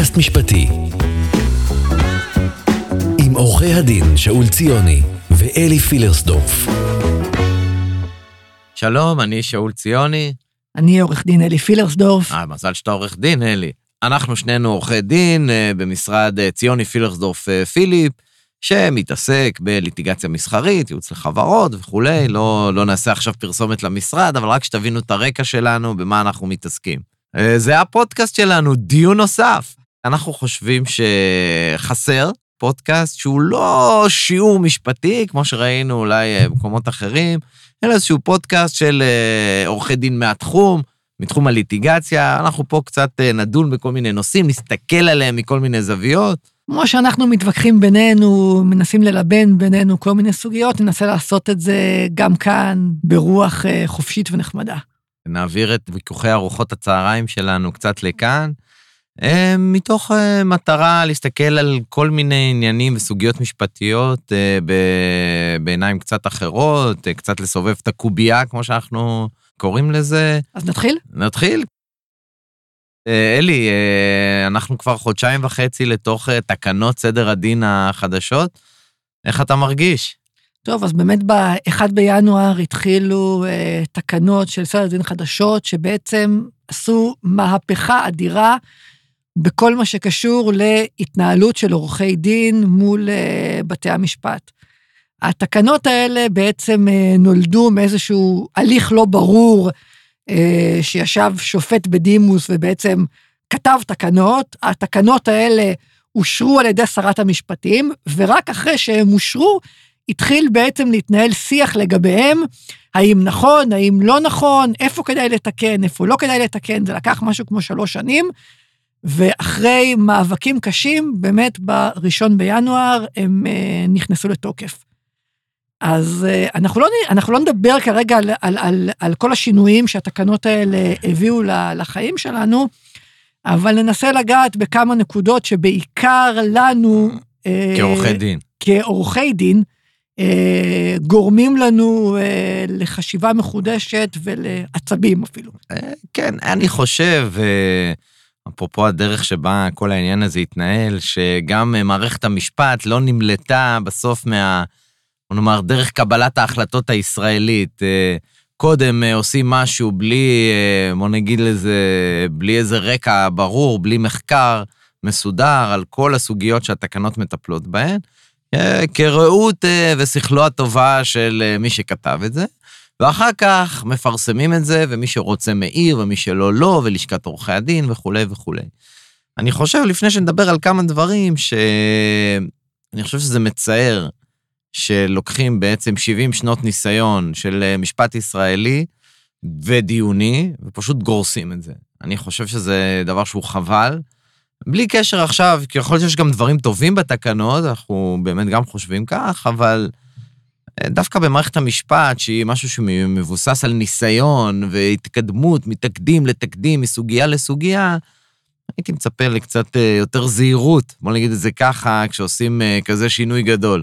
פודקאסט משפטי. עם עורכי הדין שאול ציוני ואלי פילרסדורף. שלום, אני שאול ציוני. אני עורך דין אלי פילרסדורף. אה, מזל שאתה עורך דין, אלי. אנחנו שנינו עורכי דין אה, במשרד אה, ציוני פילרסדורף אה, פיליפ, שמתעסק בליטיגציה מסחרית, ייעוץ לחברות וכולי. לא, לא נעשה עכשיו פרסומת למשרד, אבל רק שתבינו את הרקע שלנו, במה אנחנו מתעסקים. זה הפודקאסט שלנו, דיון נוסף. אנחנו חושבים שחסר פודקאסט שהוא לא שיעור משפטי, כמו שראינו אולי אה, במקומות אחרים, אלא איזשהו פודקאסט של אה, עורכי דין מהתחום, מתחום הליטיגציה. אנחנו פה קצת אה, נדון בכל מיני נושאים, נסתכל עליהם מכל מיני זוויות. כמו שאנחנו מתווכחים בינינו, מנסים ללבן בינינו כל מיני סוגיות, ננסה לעשות את זה גם כאן ברוח חופשית ונחמדה. נעביר את ויכוחי ארוחות הצהריים שלנו קצת לכאן, מתוך אה, מטרה להסתכל על כל מיני עניינים וסוגיות משפטיות אה, בעיניים קצת אחרות, אה, קצת לסובב את הקובייה, כמו שאנחנו קוראים לזה. אז נתחיל? נתחיל. אה, אלי, אה, אנחנו כבר חודשיים וחצי לתוך אה, תקנות סדר הדין החדשות. איך אתה מרגיש? טוב, אז באמת ב-1 בינואר התחילו אה, תקנות של סדר דין חדשות, שבעצם עשו מהפכה אדירה בכל מה שקשור להתנהלות של עורכי דין מול אה, בתי המשפט. התקנות האלה בעצם אה, נולדו מאיזשהו הליך לא ברור, אה, שישב שופט בדימוס ובעצם כתב תקנות. התקנות האלה אושרו על ידי שרת המשפטים, ורק אחרי שהם אושרו, התחיל בעצם להתנהל שיח לגביהם, האם נכון, האם לא נכון, איפה כדאי לתקן, איפה לא כדאי לתקן, זה לקח משהו כמו שלוש שנים, ואחרי מאבקים קשים, באמת בראשון בינואר הם אה, נכנסו לתוקף. אז אה, אנחנו לא, אנחנו לא נדבר כרגע על, על, על, על כל השינויים שהתקנות האלה הביאו לחיים שלנו, אבל ננסה לגעת בכמה נקודות שבעיקר לנו, אה, כעורכי דין. כעורכי דין, אה, גורמים לנו אה, לחשיבה מחודשת ולעצבים אפילו. אה, כן, אני חושב, אה, אפרופו הדרך שבה כל העניין הזה התנהל, שגם אה, מערכת המשפט לא נמלטה בסוף מה... בוא נאמר, דרך קבלת ההחלטות הישראלית. אה, קודם אה, עושים משהו בלי, בוא נגיד לזה, בלי איזה רקע ברור, בלי מחקר מסודר על כל הסוגיות שהתקנות מטפלות בהן, כראות ושכלו הטובה של מי שכתב את זה. ואחר כך מפרסמים את זה, ומי שרוצה מעיר, ומי שלא, לא, ולשכת עורכי הדין וכולי וכולי. אני חושב, לפני שנדבר על כמה דברים, שאני חושב שזה מצער שלוקחים בעצם 70 שנות ניסיון של אה, משפט ישראלי ודיוני, ופשוט גורסים את זה. אני חושב שזה דבר שהוא חבל. בלי קשר עכשיו, כי יכול להיות שיש גם דברים טובים בתקנות, אנחנו באמת גם חושבים כך, אבל דווקא במערכת המשפט, שהיא משהו שמבוסס על ניסיון והתקדמות מתקדים לתקדים, מסוגיה לסוגיה, הייתי מצפה לקצת אה, יותר זהירות, בוא נגיד את זה ככה, כשעושים אה, כזה שינוי גדול.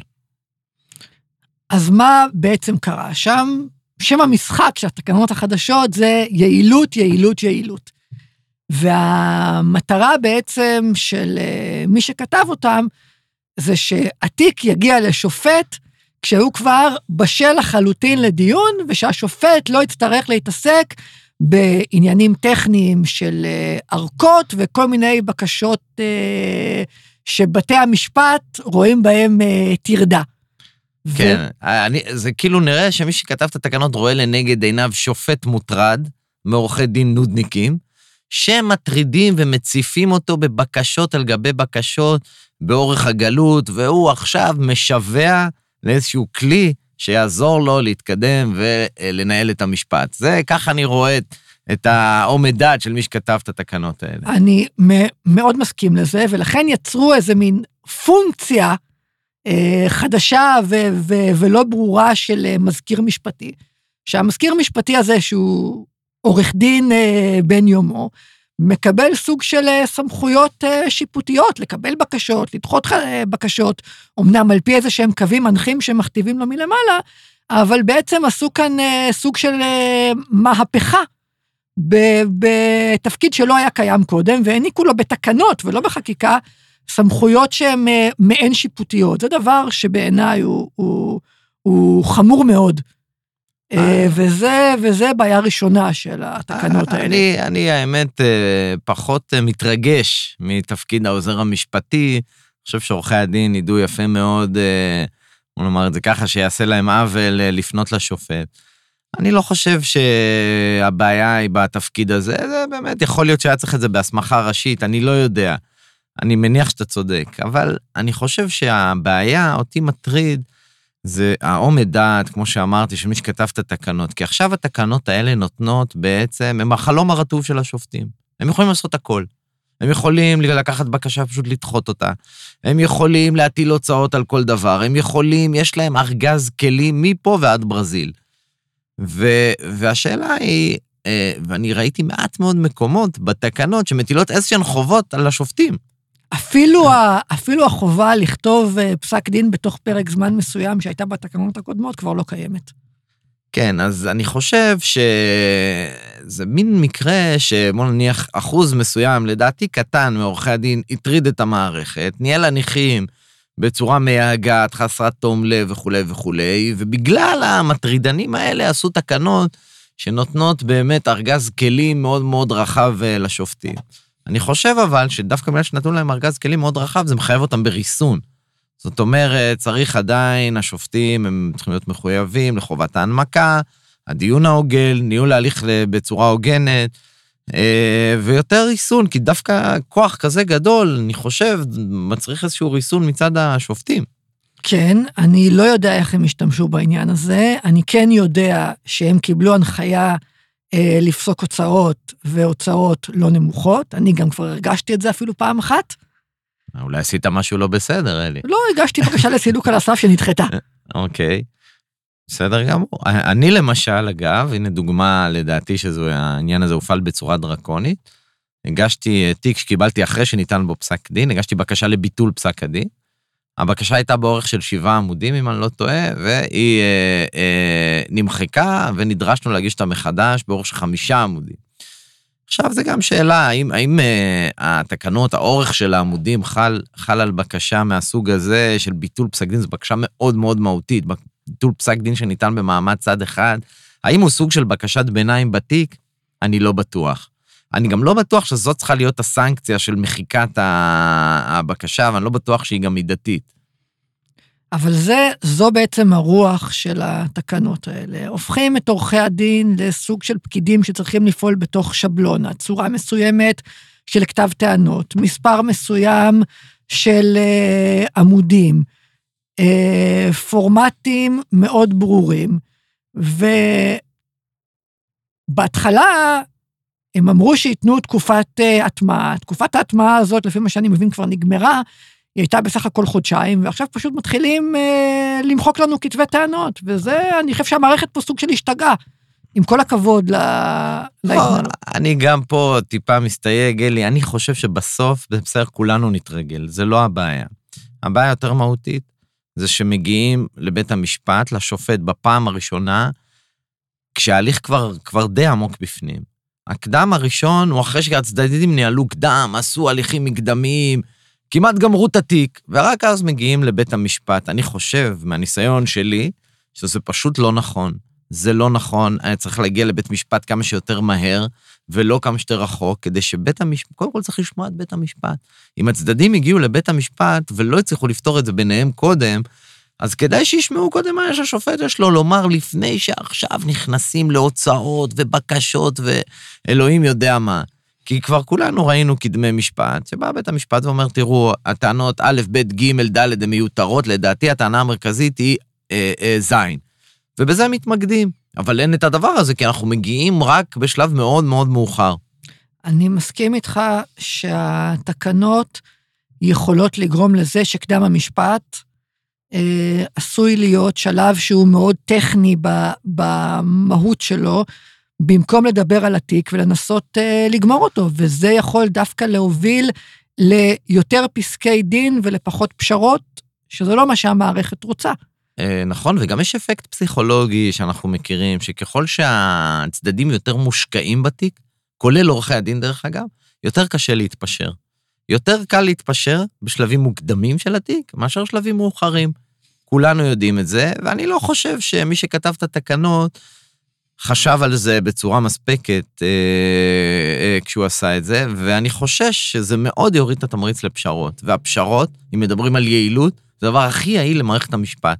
אז מה בעצם קרה שם? שם המשחק של התקנות החדשות זה יעילות, יעילות, יעילות. והמטרה בעצם של אה, מי שכתב אותם, זה שהתיק יגיע לשופט כשהוא כבר בשל לחלוטין לדיון, ושהשופט לא יצטרך להתעסק בעניינים טכניים של אה, ארכות וכל מיני בקשות אה, שבתי המשפט רואים בהם אה, טרדה. כן, אני, זה כאילו נראה שמי שכתב את התקנות רואה לנגד עיניו שופט מוטרד מעורכי דין נודניקים, שמטרידים ומציפים אותו בבקשות על גבי בקשות באורך הגלות, והוא עכשיו משווע לאיזשהו כלי שיעזור לו להתקדם ולנהל את המשפט. זה, ככה אני רואה את, את האומד דעת של מי שכתב את התקנות האלה. אני מאוד מסכים לזה, ולכן יצרו איזה מין פונקציה אה, חדשה ו- ו- ולא ברורה של אה, מזכיר משפטי. שהמזכיר המשפטי הזה, שהוא עורך דין אה, בן יומו, מקבל סוג של אה, סמכויות אה, שיפוטיות, לקבל בקשות, לדחות אה, בקשות, אמנם על פי איזה שהם קווים מנחים שמכתיבים לו מלמעלה, אבל בעצם עשו כאן סוג של מהפכה בתפקיד שלא היה קיים קודם, והעניקו לו בתקנות ולא בחקיקה סמכויות שהן מעין שיפוטיות. זה דבר שבעיניי הוא, הוא, הוא חמור מאוד. אה, אה. וזה, וזה בעיה ראשונה של התקנות האלה. אני, אני האמת אה, פחות אה, מתרגש מתפקיד העוזר המשפטי. אני חושב שעורכי הדין ידעו יפה מאוד, אה, בוא נאמר את זה ככה, שיעשה להם עוול אה, לפנות לשופט. אני לא חושב שהבעיה היא בתפקיד הזה, זה באמת, יכול להיות שהיה צריך את זה בהסמכה ראשית, אני לא יודע. אני מניח שאתה צודק, אבל אני חושב שהבעיה, אותי מטריד, זה העומד דעת, כמו שאמרתי, של מי שכתב את התקנות. כי עכשיו התקנות האלה נותנות בעצם, הם החלום הרטוב של השופטים. הם יכולים לעשות הכל. הם יכולים לקחת בקשה, פשוט לדחות אותה. הם יכולים להטיל הוצאות על כל דבר. הם יכולים, יש להם ארגז כלים מפה ועד ברזיל. ו, והשאלה היא, אה, ואני ראיתי מעט מאוד מקומות בתקנות שמטילות איזשהן חובות על השופטים. אפילו, ה, אפילו החובה לכתוב אה, פסק דין בתוך פרק זמן מסוים שהייתה בתקנות הקודמות כבר לא קיימת. כן, אז אני חושב שזה מין מקרה שבוא נניח אחוז מסוים, לדעתי קטן, מעורכי הדין, הטריד את המערכת, ניהל הניחים בצורה מייגעת, חסרת תום לב וכולי וכולי, ובגלל המטרידנים האלה עשו תקנות שנותנות באמת ארגז כלים מאוד מאוד רחב אה, לשופטים. אני חושב אבל שדווקא בגלל שנתנו להם ארגז כלים מאוד רחב, זה מחייב אותם בריסון. זאת אומרת, צריך עדיין, השופטים הם צריכים להיות מחויבים לחובת ההנמקה, הדיון ההוגן, ניהול ההליך בצורה הוגנת, אה, ויותר ריסון, כי דווקא כוח כזה גדול, אני חושב, מצריך איזשהו ריסון מצד השופטים. כן, אני לא יודע איך הם השתמשו בעניין הזה, אני כן יודע שהם קיבלו הנחיה אה, לפסוק הוצאות והוצאות לא נמוכות, אני גם כבר הרגשתי את זה אפילו פעם אחת. אולי עשית משהו לא בסדר, אלי. לא, הגשתי בקשה לסילוק על הסף שנדחתה. אוקיי, בסדר גמור. אני למשל, אגב, הנה דוגמה לדעתי שהעניין הזה הופעל בצורה דרקונית. הגשתי אה, תיק שקיבלתי אחרי שניתן בו פסק דין, הגשתי בקשה לביטול פסק הדין. הבקשה הייתה באורך של שבעה עמודים, אם אני לא טועה, והיא אה, אה, נמחקה, ונדרשנו להגיש אותה מחדש באורך של חמישה עמודים. עכשיו, זו גם שאלה, האם, האם אה, התקנות, האורך של העמודים חל, חל על בקשה מהסוג הזה של ביטול פסק דין, זו בקשה מאוד מאוד מהותית. ביטול פסק דין שניתן במעמד צד אחד, האם הוא סוג של בקשת ביניים בתיק? אני לא בטוח. אני גם לא בטוח שזאת צריכה להיות הסנקציה של מחיקת הבקשה, ואני לא בטוח שהיא גם מידתית. אבל זה, זו בעצם הרוח של התקנות האלה. הופכים את עורכי הדין לסוג של פקידים שצריכים לפעול בתוך שבלונה, צורה מסוימת של כתב טענות, מספר מסוים של uh, עמודים, uh, פורמטים מאוד ברורים, ובהתחלה הם אמרו שייתנו תקופת uh, הטמעה. תקופת ההטמעה הזאת, לפי מה שאני מבין, כבר נגמרה, היא הייתה בסך הכל חודשיים, ועכשיו פשוט מתחילים אה, למחוק לנו כתבי טענות, וזה, אני חושב שהמערכת פה סוג של השתגעה. עם כל הכבוד להתנהלות. אני גם פה טיפה מסתייג, אלי, אני חושב שבסוף, בסדר, כולנו נתרגל, זה לא הבעיה. הבעיה יותר מהותית, זה שמגיעים לבית המשפט, לשופט, בפעם הראשונה, כשההליך כבר, כבר די עמוק בפנים. הקדם הראשון הוא אחרי שהצדדים ניהלו קדם, עשו הליכים מקדמיים, כמעט גמרו את התיק, ורק אז מגיעים לבית המשפט. אני חושב, מהניסיון שלי, שזה פשוט לא נכון. זה לא נכון, היה צריך להגיע לבית משפט כמה שיותר מהר, ולא כמה שיותר רחוק, כדי שבית המשפט, קודם כל צריך לשמוע את בית המשפט. אם הצדדים הגיעו לבית המשפט ולא הצליחו לפתור את זה ביניהם קודם, אז כדאי שישמעו קודם מה שהשופט יש לו לומר לפני שעכשיו נכנסים להוצאות ובקשות ואלוהים יודע מה. כי כבר כולנו ראינו קדמי משפט, שבא בית המשפט ואומר, תראו, הטענות א', ב', ג', ד', הן מיותרות, לדעתי הטענה המרכזית היא אה, אה, ז'. ובזה מתמקדים. אבל אין את הדבר הזה, כי אנחנו מגיעים רק בשלב מאוד מאוד מאוחר. אני מסכים איתך שהתקנות יכולות לגרום לזה שקדם המשפט עשוי להיות שלב שהוא מאוד טכני במהות שלו, במקום לדבר על התיק ולנסות uh, לגמור אותו, וזה יכול דווקא להוביל ליותר פסקי דין ולפחות פשרות, שזה לא מה שהמערכת רוצה. Uh, נכון, וגם יש אפקט פסיכולוגי שאנחנו מכירים, שככל שהצדדים יותר מושקעים בתיק, כולל עורכי הדין דרך אגב, יותר קשה להתפשר. יותר קל להתפשר בשלבים מוקדמים של התיק מאשר שלבים מאוחרים. כולנו יודעים את זה, ואני לא חושב שמי שכתב את התקנות חשב על זה בצורה מספקת אה, אה, כשהוא עשה את זה, ואני חושש שזה מאוד יוריד את התמריץ לפשרות. והפשרות, אם מדברים על יעילות, זה הדבר הכי יעיל למערכת המשפט.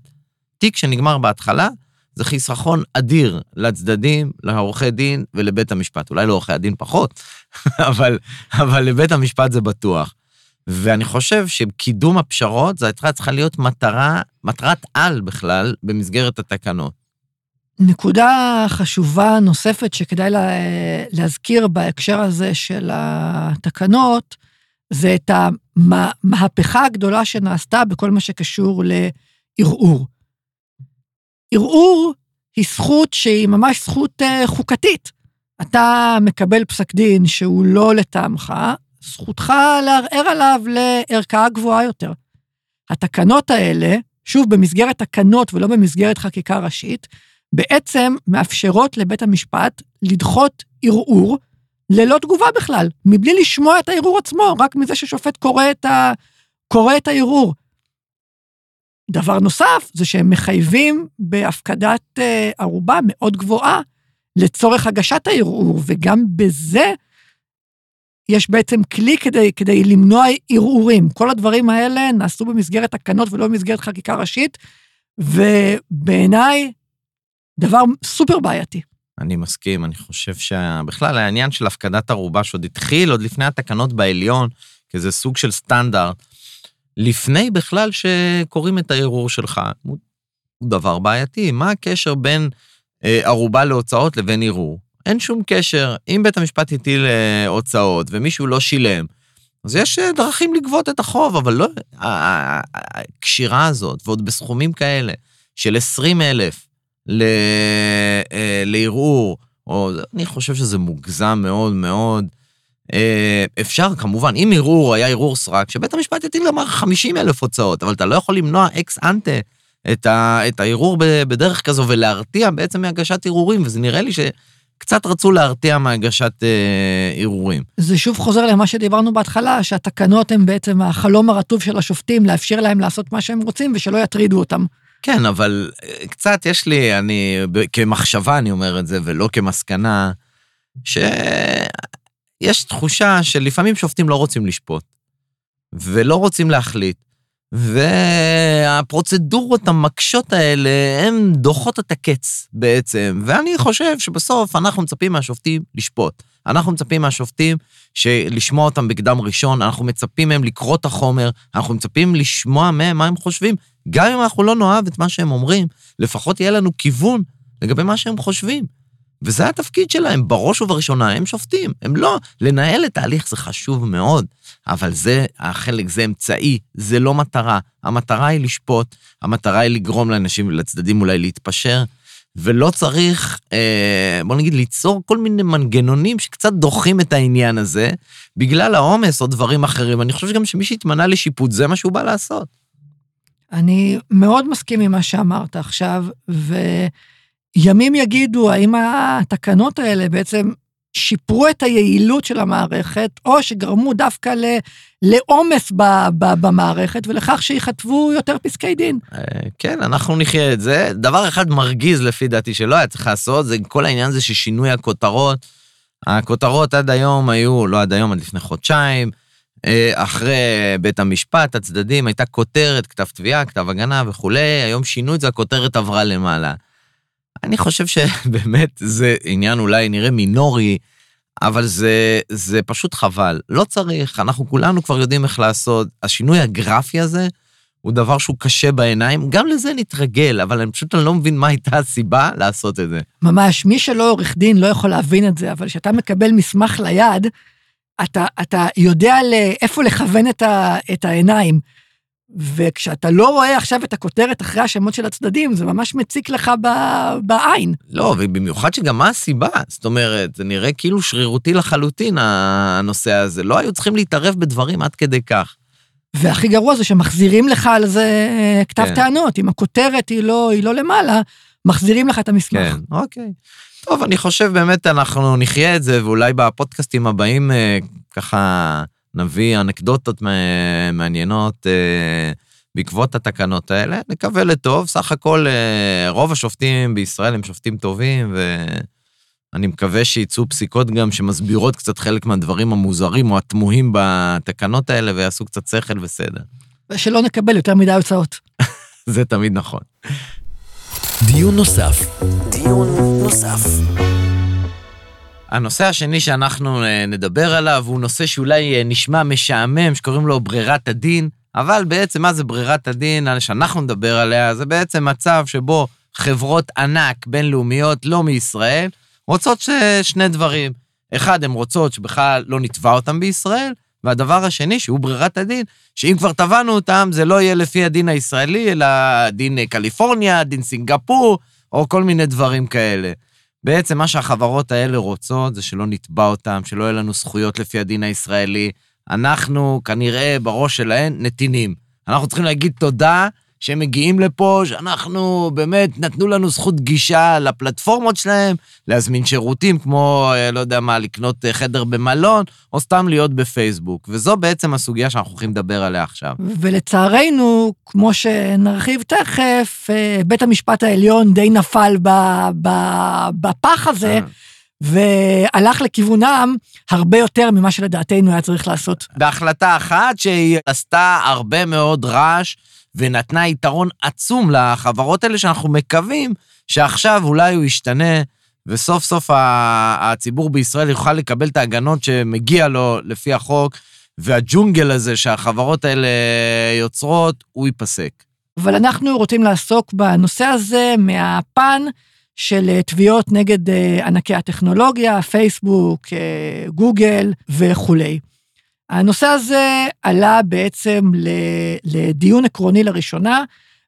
תיק שנגמר בהתחלה, זה חיסכון אדיר לצדדים, לעורכי דין ולבית המשפט. אולי לעורכי הדין פחות, אבל, אבל לבית המשפט זה בטוח. ואני חושב שקידום הפשרות, זו הייתה צריכה להיות מטרה, מטרת על בכלל, במסגרת התקנות. נקודה חשובה נוספת שכדאי לה, להזכיר בהקשר הזה של התקנות, זה את המהפכה הגדולה שנעשתה בכל מה שקשור לערעור. ערעור היא זכות שהיא ממש זכות uh, חוקתית. אתה מקבל פסק דין שהוא לא לטעמך, זכותך לערער עליו לערכאה גבוהה יותר. התקנות האלה, שוב, במסגרת תקנות ולא במסגרת חקיקה ראשית, בעצם מאפשרות לבית המשפט לדחות ערעור ללא תגובה בכלל, מבלי לשמוע את הערעור עצמו, רק מזה ששופט קורא את, ה... קורא את הערעור. דבר נוסף זה שהם מחייבים בהפקדת אה, ערובה מאוד גבוהה לצורך הגשת הערעור, וגם בזה יש בעצם כלי כדי, כדי למנוע ערעורים. כל הדברים האלה נעשו במסגרת תקנות ולא במסגרת חקיקה ראשית, ובעיניי, דבר סופר בעייתי. אני מסכים, אני חושב שבכלל העניין של הפקדת ערובה שעוד התחיל עוד לפני התקנות בעליון, כי זה סוג של סטנדרט, לפני בכלל שקוראים את הערעור שלך, הוא דבר בעייתי. מה הקשר בין אה, ערובה להוצאות לבין ערעור? אין שום קשר. אם בית המשפט הטיל אה, הוצאות ומישהו לא שילם, אז יש אה, דרכים לגבות את החוב, אבל לא... הקשירה הזאת, ועוד בסכומים כאלה, של 20 אלף לערעור, או אני חושב שזה מוגזם מאוד מאוד. אה, אפשר כמובן, אם ערעור היה ערעור סרק, שבית המשפט יטיל לומר 50 אלף הוצאות, אבל אתה לא יכול למנוע אקס אנטה את, ה, את הערעור בדרך כזו ולהרתיע בעצם מהגשת ערעורים, וזה נראה לי שקצת רצו להרתיע מהגשת אה, ערעורים. זה שוב חוזר למה שדיברנו בהתחלה, שהתקנות הן בעצם החלום הרטוב של השופטים, לאפשר להם לעשות מה שהם רוצים ושלא יטרידו אותם. כן, אבל אה, קצת יש לי, אני, כמחשבה אני אומר את זה, ולא כמסקנה, ש... יש תחושה שלפעמים שופטים לא רוצים לשפוט, ולא רוצים להחליט, והפרוצדורות המקשות האלה, הן דוחות את הקץ בעצם. ואני חושב שבסוף אנחנו מצפים מהשופטים לשפוט. אנחנו מצפים מהשופטים לשמוע אותם בקדם ראשון, אנחנו מצפים מהם לקרוא את החומר, אנחנו מצפים לשמוע מהם מה הם חושבים. גם אם אנחנו לא נאהב את מה שהם אומרים, לפחות יהיה לנו כיוון לגבי מה שהם חושבים. וזה התפקיד שלהם, בראש ובראשונה, הם שופטים. הם לא, לנהל את ההליך זה חשוב מאוד, אבל זה החלק, זה אמצעי, זה לא מטרה. המטרה היא לשפוט, המטרה היא לגרום לאנשים, לצדדים אולי להתפשר, ולא צריך, אה, בוא נגיד, ליצור כל מיני מנגנונים שקצת דוחים את העניין הזה, בגלל העומס או דברים אחרים. אני חושב גם שמי שהתמנה לשיפוט, זה מה שהוא בא לעשות. אני מאוד מסכים עם מה שאמרת עכשיו, ו... ימים יגידו האם התקנות האלה בעצם שיפרו את היעילות של המערכת, או שגרמו דווקא לעומס במערכת ולכך שיכתבו יותר פסקי דין. אה, כן, אנחנו נחיה את זה. דבר אחד מרגיז לפי דעתי שלא היה צריך לעשות, זה כל העניין הזה של שינוי הכותרות. הכותרות עד היום היו, לא עד היום, עד לפני חודשיים, אה, אחרי בית המשפט, הצדדים, הייתה כותרת, כתב תביעה, כתב הגנה וכולי, היום שינו את זה, הכותרת עברה למעלה. אני חושב שבאמת זה עניין אולי נראה מינורי, אבל זה, זה פשוט חבל. לא צריך, אנחנו כולנו כבר יודעים איך לעשות. השינוי הגרפי הזה הוא דבר שהוא קשה בעיניים, גם לזה נתרגל, אבל אני פשוט לא מבין מה הייתה הסיבה לעשות את זה. ממש, מי שלא עורך דין לא יכול להבין את זה, אבל כשאתה מקבל מסמך ליד, אתה, אתה יודע לאיפה לכוון את, ה, את העיניים. וכשאתה לא רואה עכשיו את הכותרת אחרי השמות של הצדדים, זה ממש מציק לך ב... בעין. לא, ובמיוחד שגם מה הסיבה? זאת אומרת, זה נראה כאילו שרירותי לחלוטין, הנושא הזה. לא היו צריכים להתערב בדברים עד כדי כך. והכי גרוע זה שמחזירים לך על זה אה, כתב כן. טענות. אם הכותרת היא לא, היא לא למעלה, מחזירים לך את המסמך. כן, אוקיי. טוב, אני חושב באמת אנחנו נחיה את זה, ואולי בפודקאסטים הבאים אה, ככה נביא אנקדוטות מע- מעניינות אה, בעקבות התקנות האלה. נקווה לטוב, סך הכל אה, רוב השופטים בישראל הם שופטים טובים, ואני מקווה שיצאו פסיקות גם שמסבירות קצת חלק מהדברים המוזרים או התמוהים בתקנות האלה, ויעשו קצת שכל וסדר. ושלא נקבל יותר מדי הוצאות. זה תמיד נכון. דיון נוסף. דיון נוסף. הנושא השני שאנחנו אה, נדבר עליו הוא נושא שאולי אה, נשמע משעמם, שקוראים לו ברירת הדין, אבל בעצם מה זה ברירת הדין שאנחנו נדבר עליה? זה בעצם מצב שבו חברות ענק בינלאומיות, לא מישראל, רוצות. שני דברים. אחד, הן רוצות שבכלל לא נתבע אותם בישראל, והדבר השני, שהוא ברירת הדין, שאם כבר תבענו אותם, זה לא יהיה לפי הדין הישראלי, אלא דין אה, קליפורניה, דין סינגפור, או כל מיני דברים כאלה. בעצם מה שהחברות האלה רוצות זה שלא נתבע אותם, שלא יהיה לנו זכויות לפי הדין הישראלי. אנחנו כנראה בראש שלהן נתינים. אנחנו צריכים להגיד תודה שהם מגיעים לפה, שאנחנו באמת נתנו לנו זכות גישה לפלטפורמות שלהם, להזמין שירותים כמו, אה, לא יודע מה, לקנות אה, חדר במלון, או סתם להיות בפייסבוק. וזו בעצם הסוגיה שאנחנו הולכים לדבר עליה עכשיו. ולצערנו, כמו שנרחיב תכף, אה, בית המשפט העליון די נפל בפח הזה, והלך לכיוונם הרבה יותר ממה שלדעתנו היה צריך לעשות. בהחלטה אחת שהיא עשתה הרבה מאוד רעש ונתנה יתרון עצום לחברות האלה, שאנחנו מקווים שעכשיו אולי הוא ישתנה, וסוף סוף הציבור בישראל יוכל לקבל את ההגנות שמגיע לו לפי החוק, והג'ונגל הזה שהחברות האלה יוצרות, הוא ייפסק. אבל אנחנו רוצים לעסוק בנושא הזה מהפן של אה, תביעות נגד אה, ענקי הטכנולוגיה, פייסבוק, אה, גוגל וכולי. הנושא הזה עלה בעצם לדיון עקרוני לראשונה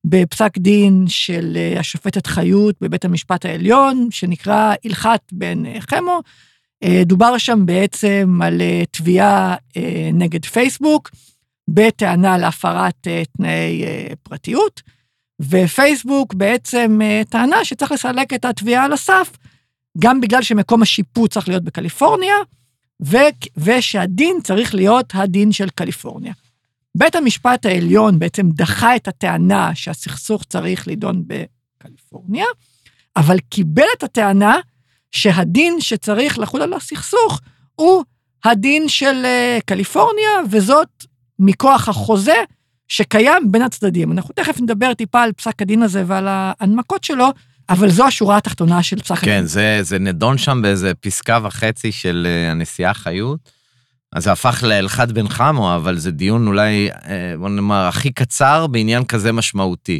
בפסק דין של אה, השופטת חיות בבית המשפט העליון, שנקרא הלכת בן אה, חמו. אה, דובר שם בעצם על תביעה נגד פייסבוק, בטענה להפרת תנאי פרטיות, ופייסבוק בעצם טענה שצריך לסלק את התביעה על הסף, גם בגלל שמקום השיפוט צריך להיות בקליפורניה, ו- ושהדין צריך להיות הדין של קליפורניה. בית המשפט העליון בעצם דחה את הטענה שהסכסוך צריך להידון בקליפורניה, אבל קיבל את הטענה שהדין שצריך לחול על הסכסוך הוא הדין של אה, קליפורניה, וזאת מכוח החוזה שקיים בין הצדדים. אנחנו תכף נדבר טיפה על פסק הדין הזה ועל ההנמקות שלו, אבל זו השורה התחתונה של פסק הדין. כן, זה, זה נדון שם באיזה פסקה וחצי של אה, הנשיאה חיות. אז זה הפך להלכת בן חמו, אבל זה דיון אולי, אה, בוא נאמר, הכי קצר בעניין כזה משמעותי.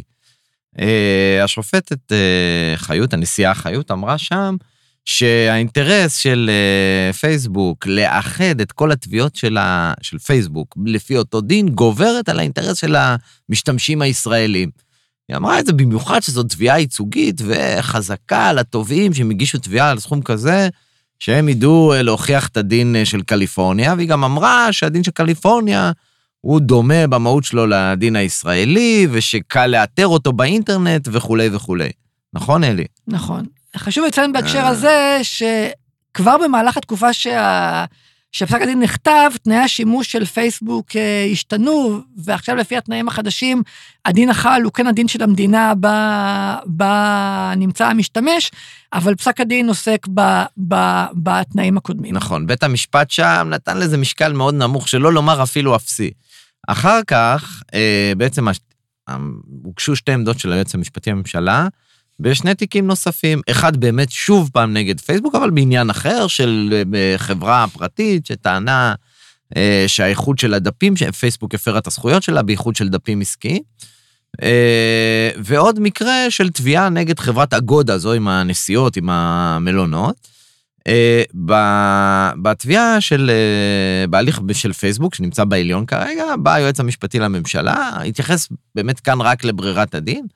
אה, השופטת חיות, הנשיאה חיות, אמרה שם שהאינטרס של פייסבוק לאחד את כל התביעות של, ה, של פייסבוק לפי אותו דין, גוברת על האינטרס של המשתמשים הישראלים. היא אמרה את זה במיוחד שזו תביעה ייצוגית וחזקה על התובעים שהם הגישו תביעה על סכום כזה, שהם ידעו אה, להוכיח את הדין אה, של קליפורניה, והיא גם אמרה שהדין של קליפורניה הוא דומה במהות שלו לדין הישראלי, ושקל לאתר אותו באינטרנט וכולי וכולי. נכון, אלי? נכון. חשוב לציין בהקשר אה. הזה, שכבר במהלך התקופה שה... שפסק הדין נכתב, תנאי השימוש של פייסבוק אה, השתנו, ועכשיו לפי התנאים החדשים, הדין החל הוא כן הדין של המדינה בה, נמצא המשתמש, אבל פסק הדין עוסק ב, ב, בתנאים הקודמים. נכון, בית המשפט שם נתן לזה משקל מאוד נמוך, שלא לומר אפילו אפסי. אחר כך, אה, בעצם הוגשו שתי עמדות של היועץ המשפטי לממשלה, בשני תיקים נוספים. אחד באמת שוב פעם נגד פייסבוק, אבל בעניין אחר של אה, חברה פרטית שטענה אה, שהאיחוד של הדפים, שפייסבוק הפרה את הזכויות שלה באיחוד של דפים עסקיים. אה, ועוד מקרה של תביעה נגד חברת אגודה, זו עם הנסיעות, עם המלונות. אה, בתביעה של, אה, בהליך של פייסבוק, שנמצא בעליון כרגע, בא היועץ המשפטי לממשלה, התייחס באמת כאן רק לברירת הדין,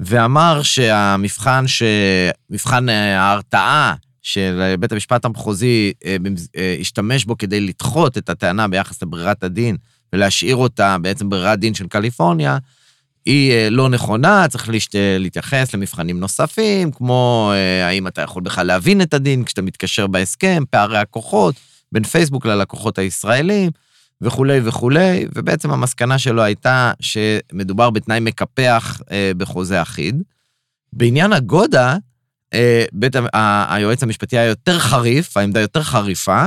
ואמר שהמבחן, ש... מבחן אה, ההרתעה של בית המשפט המחוזי אה, אה, השתמש בו כדי לדחות את הטענה ביחס לברירת הדין ולהשאיר אותה בעצם ברירת דין של קליפורניה, היא אה, לא נכונה, צריך להשת... להתייחס למבחנים נוספים, כמו אה, האם אתה יכול בכלל להבין את הדין כשאתה מתקשר בהסכם, פערי הכוחות בין פייסבוק ללקוחות הישראלים, וכולי וכולי, ובעצם המסקנה שלו הייתה שמדובר בתנאי מקפח אה, בחוזה אחיד. בעניין הגודה, אה, בית, ה, היועץ המשפטי היה יותר חריף, העמדה יותר חריפה.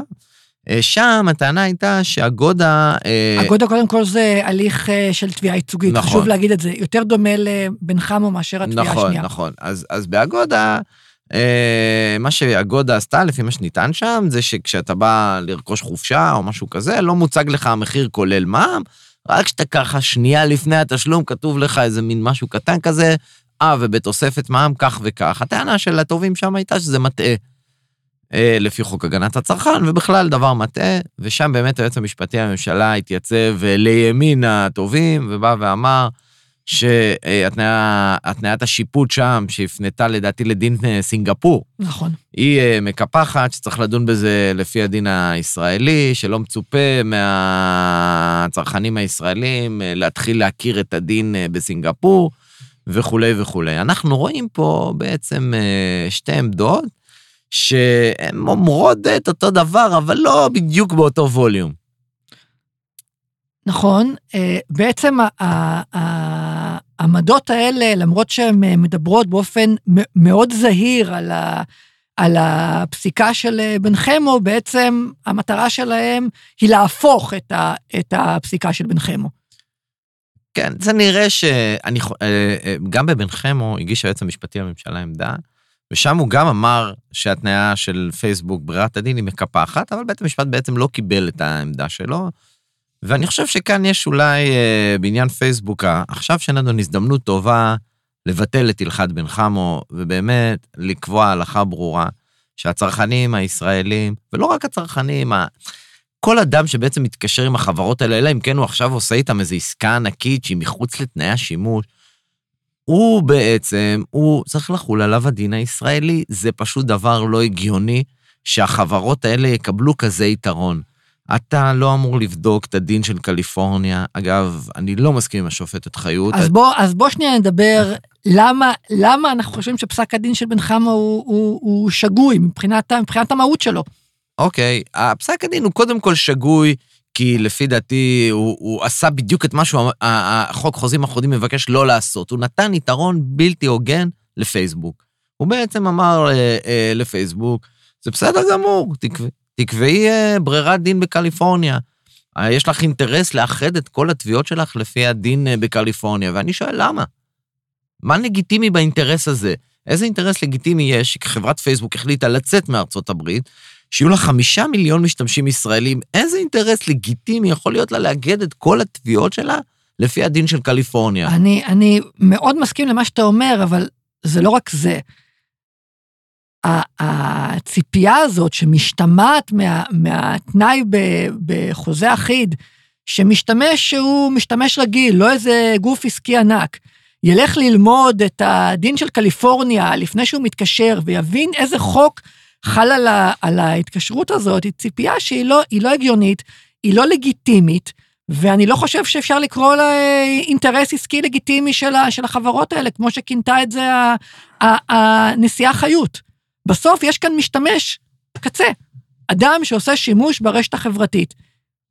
אה, שם הטענה הייתה שהגודה... אה, הגודה קודם כל זה הליך אה, של תביעה ייצוגית, נכון. חשוב להגיד את זה, יותר דומה לבן חמו מאשר התביעה נכון, השנייה. נכון. אז, אז באגודה, מה שאגודה עשתה, לפי מה שנטען שם, זה שכשאתה בא לרכוש חופשה או משהו כזה, לא מוצג לך המחיר כולל מע"מ, רק כשאתה ככה שנייה לפני התשלום, כתוב לך איזה מין משהו קטן כזה, אה, ובתוספת מע"מ כך וכך. הטענה של הטובים שם הייתה שזה מטעה. אה, לפי חוק הגנת הצרכן, ובכלל דבר מטעה, ושם באמת היועץ המשפטי לממשלה התייצב אה, לימין הטובים, ובא ואמר שהתניית השיפוט שם, שהפנתה לדעתי לדין אה, סינגפור, נכון. היא אה, מקפחת, שצריך לדון בזה לפי הדין הישראלי, שלא מצופה מהצרכנים הישראלים אה, להתחיל להכיר את הדין בסינגפור, וכולי וכולי. אנחנו רואים פה בעצם שתי עמדות, שהן אומרות את אותו דבר, אבל לא בדיוק באותו ווליום. נכון, אה, בעצם העמדות האלה, למרות שהן אה, מדברות באופן מאוד זהיר על, ה- על הפסיקה של אה, בן חמו, בעצם המטרה שלהם היא להפוך את, ה- את הפסיקה של בן חמו. כן, זה נראה שאני... גם בבן חמו הגיש היועץ המשפטי לממשלה עמדה, ושם הוא גם אמר שהתניה של פייסבוק, ברירת הדין, היא מקפחת, אבל בית המשפט בעצם לא קיבל את העמדה שלו. ואני חושב שכאן יש אולי אה, בעניין פייסבוק, ה- עכשיו שנדון הזדמנות טובה לבטל את הלכת בן חמו, ובאמת לקבוע הלכה ברורה שהצרכנים הישראלים, ולא רק הצרכנים, ה- כל אדם שבעצם מתקשר עם החברות האלה, אלא אם כן הוא עכשיו עושה איתם איזו עסקה ענקית שהיא מחוץ לתנאי השימוש, הוא בעצם, הוא צריך לחול עליו הדין הישראלי. זה פשוט דבר לא הגיוני שהחברות האלה יקבלו כזה יתרון. אתה לא אמור לבדוק את הדין של קליפורניה. אגב, אני לא מסכים עם השופטת חיות. אז בוא, אז בוא שנייה נדבר למה, למה אנחנו חושבים שפסק הדין של בן חמו הוא, הוא, הוא שגוי מבחינת, מבחינת המהות שלו. אוקיי, הפסק הדין הוא קודם כל שגוי, כי לפי דעתי הוא, הוא עשה בדיוק את מה שהחוק חוזים אחרונים מבקש לא לעשות. הוא נתן יתרון בלתי הוגן לפייסבוק. הוא בעצם אמר אה, אה, לפייסבוק, זה בסדר גמור, תקבעי, תקבעי אה, ברירת דין בקליפורניה. אה, יש לך אינטרס לאחד את כל התביעות שלך לפי הדין אה, בקליפורניה, ואני שואל למה? מה לגיטימי באינטרס הזה? איזה אינטרס לגיטימי יש שחברת פייסבוק החליטה לצאת מארצות הברית, שיהיו לה חמישה מיליון משתמשים ישראלים, איזה אינטרס לגיטימי יכול להיות לה לאגד את כל התביעות שלה לפי הדין של קליפורניה? אני, אני מאוד מסכים למה שאתה אומר, אבל זה לא רק זה. הציפייה הזאת שמשתמעת מה, מהתנאי ב- בחוזה אחיד, שמשתמש שהוא משתמש רגיל, לא איזה גוף עסקי ענק, ילך ללמוד את הדין של קליפורניה לפני שהוא מתקשר ויבין איזה חוק חל על, ה, על ההתקשרות הזאת, היא ציפייה שהיא לא, היא לא הגיונית, היא לא לגיטימית, ואני לא חושב שאפשר לקרוא לה אה, אינטרס עסקי לגיטימי של, של החברות האלה, כמו שכינתה את זה הנשיאה חיות. בסוף יש כאן משתמש קצה, אדם שעושה שימוש ברשת החברתית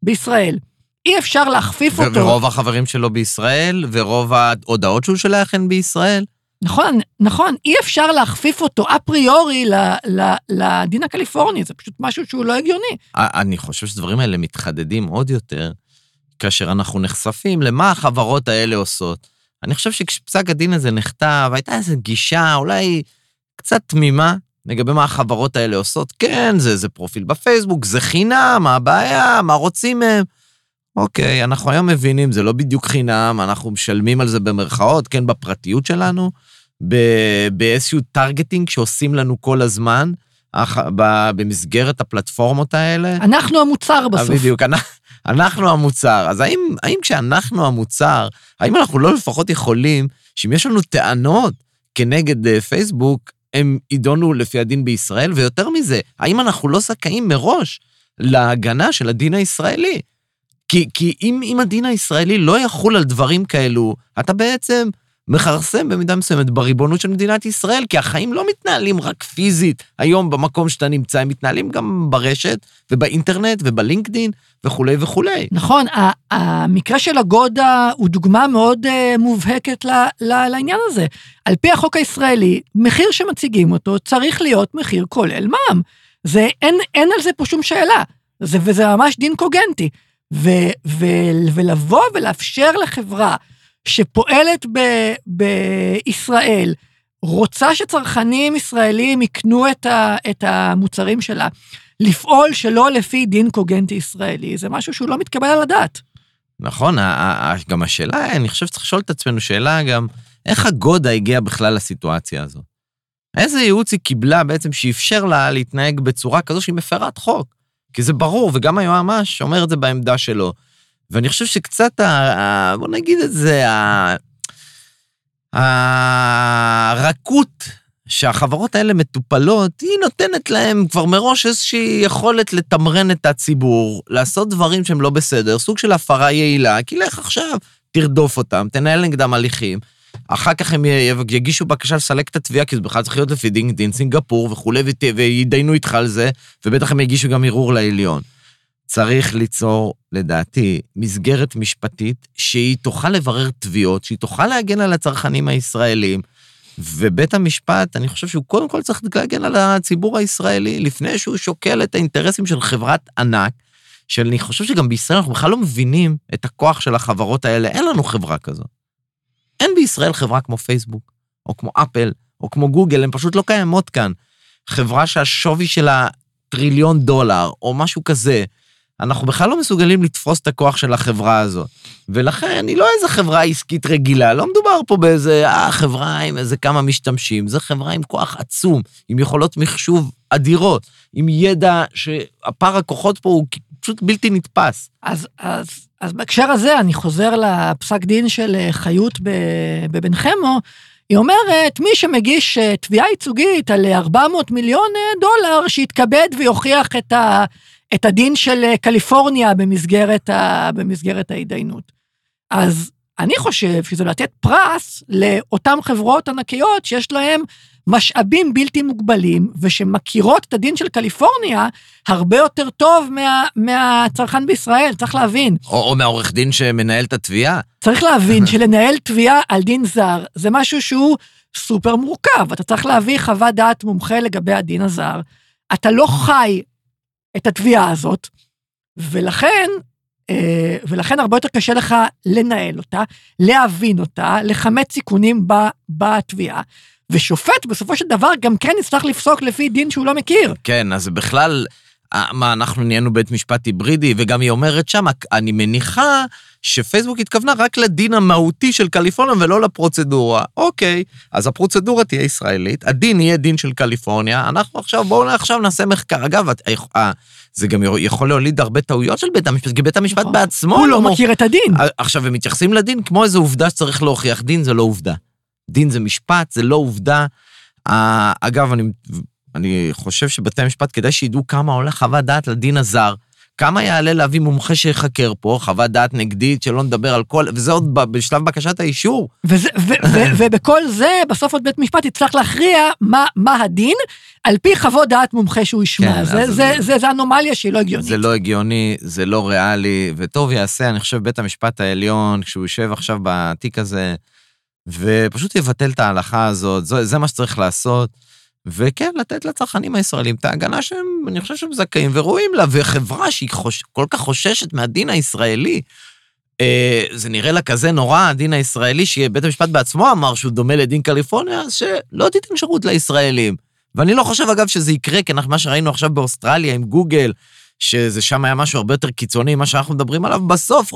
בישראל. אי אפשר להכפיף ו- אותו. ורוב החברים שלו בישראל, ורוב ההודעות שהוא שולח הן בישראל. נכון, נכון, אי אפשר להכפיף אותו אפריורי לדין הקליפורני, זה פשוט משהו שהוא לא הגיוני. אני חושב שהדברים האלה מתחדדים עוד יותר כאשר אנחנו נחשפים למה החברות האלה עושות. אני חושב שכשפסק הדין הזה נכתב, הייתה איזו גישה אולי קצת תמימה לגבי מה החברות האלה עושות. כן, זה, זה פרופיל בפייסבוק, זה חינם, מה הבעיה, מה רוצים מהם. אוקיי, אנחנו היום מבינים, זה לא בדיוק חינם, אנחנו משלמים על זה במרכאות, כן, בפרטיות שלנו, ב- באיזשהו טרגטינג שעושים לנו כל הזמן, אח- ב- במסגרת הפלטפורמות האלה. אנחנו המוצר בסוף. אה, בדיוק, אנחנו, אנחנו המוצר. אז האם, האם כשאנחנו המוצר, האם אנחנו לא לפחות יכולים, שאם יש לנו טענות כנגד אה, פייסבוק, הם יידונו לפי הדין בישראל? ויותר מזה, האם אנחנו לא זכאים מראש להגנה של הדין הישראלי? כי, כי אם, אם הדין הישראלי לא יחול על דברים כאלו, אתה בעצם מכרסם במידה מסוימת בריבונות של מדינת ישראל, כי החיים לא מתנהלים רק פיזית היום במקום שאתה נמצא, הם מתנהלים גם ברשת ובאינטרנט ובלינקדין וכולי וכולי. נכון, המקרה של הגודה הוא דוגמה מאוד uh, מובהקת לעניין הזה. על פי החוק הישראלי, מחיר שמציגים אותו צריך להיות מחיר כולל מע"מ. זה, אין, אין על זה פה שום שאלה, זה, וזה ממש דין קוגנטי. ו, ו, ולבוא ולאפשר לחברה שפועלת ב, בישראל, רוצה שצרכנים ישראלים יקנו את, ה, את המוצרים שלה, לפעול שלא לפי דין קוגנטי ישראלי, זה משהו שהוא לא מתקבל על הדעת. נכון, גם השאלה, אני חושב שצריך לשאול את עצמנו שאלה גם, איך הגודה הגיעה בכלל לסיטואציה הזאת? איזה ייעוץ היא קיבלה בעצם שאפשר לה להתנהג בצורה כזו שהיא מפרת חוק? כי זה ברור, וגם היועמ"ש אומר את זה בעמדה שלו. ואני חושב שקצת, ה, בוא נגיד את זה, הרכות שהחברות האלה מטופלות, היא נותנת להם כבר מראש איזושהי יכולת לתמרן את הציבור, לעשות דברים שהם לא בסדר, סוג של הפרה יעילה, כי לך עכשיו, תרדוף אותם, תנהל נגדם הליכים. אחר כך הם יגישו בקשה לסלק את התביעה, כי זה בכלל צריך להיות לפי דין, דין סינגפור וכולי, וידיינו איתך על זה, ובטח הם יגישו גם ערעור לעליון. צריך ליצור, לדעתי, מסגרת משפטית שהיא תוכל לברר תביעות, שהיא תוכל להגן על הצרכנים הישראלים, ובית המשפט, אני חושב שהוא קודם כל צריך להגן על הציבור הישראלי, לפני שהוא שוקל את האינטרסים של חברת ענק, שאני חושב שגם בישראל אנחנו בכלל לא מבינים את הכוח של החברות האלה, אין לנו חברה כזאת. אין בישראל חברה כמו פייסבוק, או כמו אפל, או כמו גוגל, הן פשוט לא קיימות כאן. חברה שהשווי שלה טריליון דולר, או משהו כזה, אנחנו בכלל לא מסוגלים לתפוס את הכוח של החברה הזאת. ולכן היא לא איזה חברה עסקית רגילה, לא מדובר פה באיזה אה, חברה עם איזה כמה משתמשים, זו חברה עם כוח עצום, עם יכולות מחשוב אדירות, עם ידע שהפער הכוחות פה הוא פשוט בלתי נתפס. אז, אז, אז בהקשר הזה, אני חוזר לפסק דין של אה, חיות בבן חמו, היא אומרת, מי שמגיש אה, תביעה ייצוגית על 400 מיליון דולר, שיתכבד ויוכיח את ה... את הדין של אה, קליפורניה במסגרת, ה, במסגרת ההתדיינות. אז אני חושב שזה לתת פרס לאותן חברות ענקיות שיש להן משאבים בלתי מוגבלים, ושמכירות את הדין של קליפורניה הרבה יותר טוב מה, מהצרכן בישראל, צריך להבין. או, או מהעורך דין שמנהל את התביעה. צריך להבין שלנהל תביעה על דין זר זה משהו שהוא סופר מורכב. אתה צריך להביא חוות דעת מומחה לגבי הדין הזר. אתה לא חי את התביעה הזאת, ולכן, אה, ולכן הרבה יותר קשה לך לנהל אותה, להבין אותה, לכמת סיכונים בתביעה. ושופט בסופו של דבר גם כן יצטרך לפסוק לפי דין שהוא לא מכיר. כן, אז בכלל, מה, אנחנו נהיינו בית משפט היברידי, וגם היא אומרת שם, אני מניחה שפייסבוק התכוונה רק לדין המהותי של קליפורניה ולא לפרוצדורה. אוקיי, אז הפרוצדורה תהיה ישראלית, הדין יהיה דין של קליפורניה, אנחנו עכשיו, בואו עכשיו נעשה מחקר. אגב, אה, זה גם יכול להוליד הרבה טעויות של בית המשפט, כי בית המשפט נכון. בעצמו... הוא לא מכיר את הדין. עכשיו, הם מתייחסים לדין כמו איזו עובדה שצריך להוכיח. דין זה לא עובדה. דין זה משפט, זה לא עובדה. אגב, אני, אני חושב שבתי המשפט, כדאי שידעו כמה עולה חוות דעת לדין הזר. כמה יעלה להביא מומחה שיחקר פה, חוות דעת נגדית, שלא נדבר על כל, וזה עוד בשלב בקשת האישור. וזה, ו, ו, ובכל זה, בסוף עוד בית משפט יצטרך להכריע מה, מה הדין, על פי חוות דעת מומחה שהוא ישמע. כן, זה, זה, זה, זה, זה אנומליה שהיא לא הגיונית. זה לא הגיוני, זה לא ריאלי, וטוב יעשה, אני חושב, בית המשפט העליון, כשהוא יושב עכשיו בתיק הזה, ופשוט יבטל את ההלכה הזאת, זה, זה מה שצריך לעשות. וכן, לתת לצרכנים הישראלים את ההגנה שהם, אני חושב שהם זכאים וראויים לה, וחברה שהיא חוש, כל כך חוששת מהדין הישראלי, אה, זה נראה לה כזה נורא, הדין הישראלי, שבית המשפט בעצמו אמר שהוא דומה לדין קליפורניה, אז שלא תיתן שירות לישראלים. ואני לא חושב, אגב, שזה יקרה, כי מה שראינו עכשיו באוסטרליה עם גוגל, שזה שם היה משהו הרבה יותר קיצוני ממה שאנחנו מדברים עליו, בסוף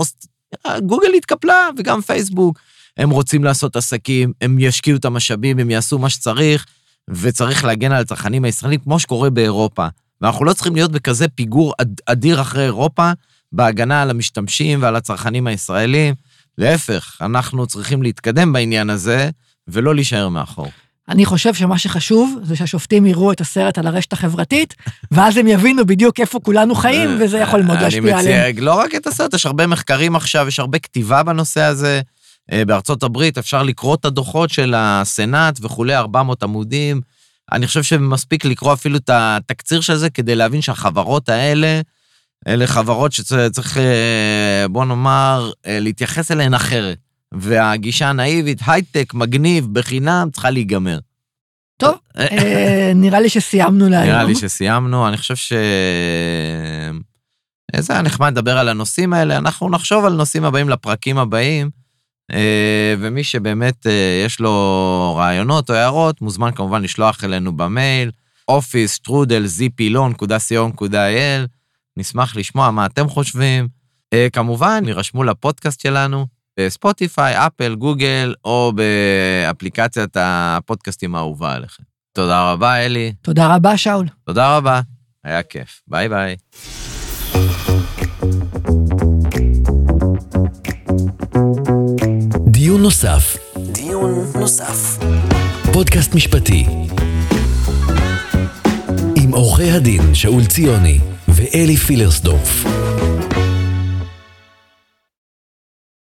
גוגל התקפלה, וגם פייסבוק. הם רוצים לעשות עסקים, הם ישקיעו את המשאבים, הם יעשו מה שצריך. וצריך להגן על הצרכנים הישראלים כמו שקורה באירופה. ואנחנו לא צריכים להיות בכזה פיגור אדיר אחרי אירופה בהגנה על המשתמשים ועל הצרכנים הישראלים. להפך, אנחנו צריכים להתקדם בעניין הזה ולא להישאר מאחור. אני חושב שמה שחשוב זה שהשופטים יראו את הסרט על הרשת החברתית, ואז הם יבינו בדיוק איפה כולנו חיים, וזה יכול מאוד להשפיע עליהם. אני מציע, לא רק את הסרט, יש הרבה מחקרים עכשיו, יש הרבה כתיבה בנושא הזה. אה, בארצות הברית אפשר לקרוא את הדוחות של הסנאט וכולי, 400 עמודים. אני חושב שמספיק לקרוא אפילו את התקציר של זה כדי להבין שהחברות האלה, אלה חברות שצריך, אה, בוא נאמר, אה, להתייחס אליהן אחרת. והגישה הנאיבית, הייטק, מגניב, בחינם, צריכה להיגמר. טוב, אה, נראה לי שסיימנו להיום. נראה לי שסיימנו, אני חושב ש... זה היה נחמד לדבר על הנושאים האלה, אנחנו נחשוב על נושאים הבאים לפרקים הבאים, ומי שבאמת יש לו רעיונות או הערות, מוזמן כמובן לשלוח אלינו במייל, office zpilon.co.il, נשמח לשמוע מה אתם חושבים. כמובן, יירשמו לפודקאסט שלנו, בספוטיפיי, אפל, גוגל, או באפליקציית הפודקאסטים האהובה עליכם. תודה רבה, אלי. תודה רבה, שאול. תודה רבה, היה כיף. ביי ביי. דיון נוסף. דיון נוסף. פודקאסט משפטי. עם עורכי הדין שאול ציוני ואלי פילרסדורף.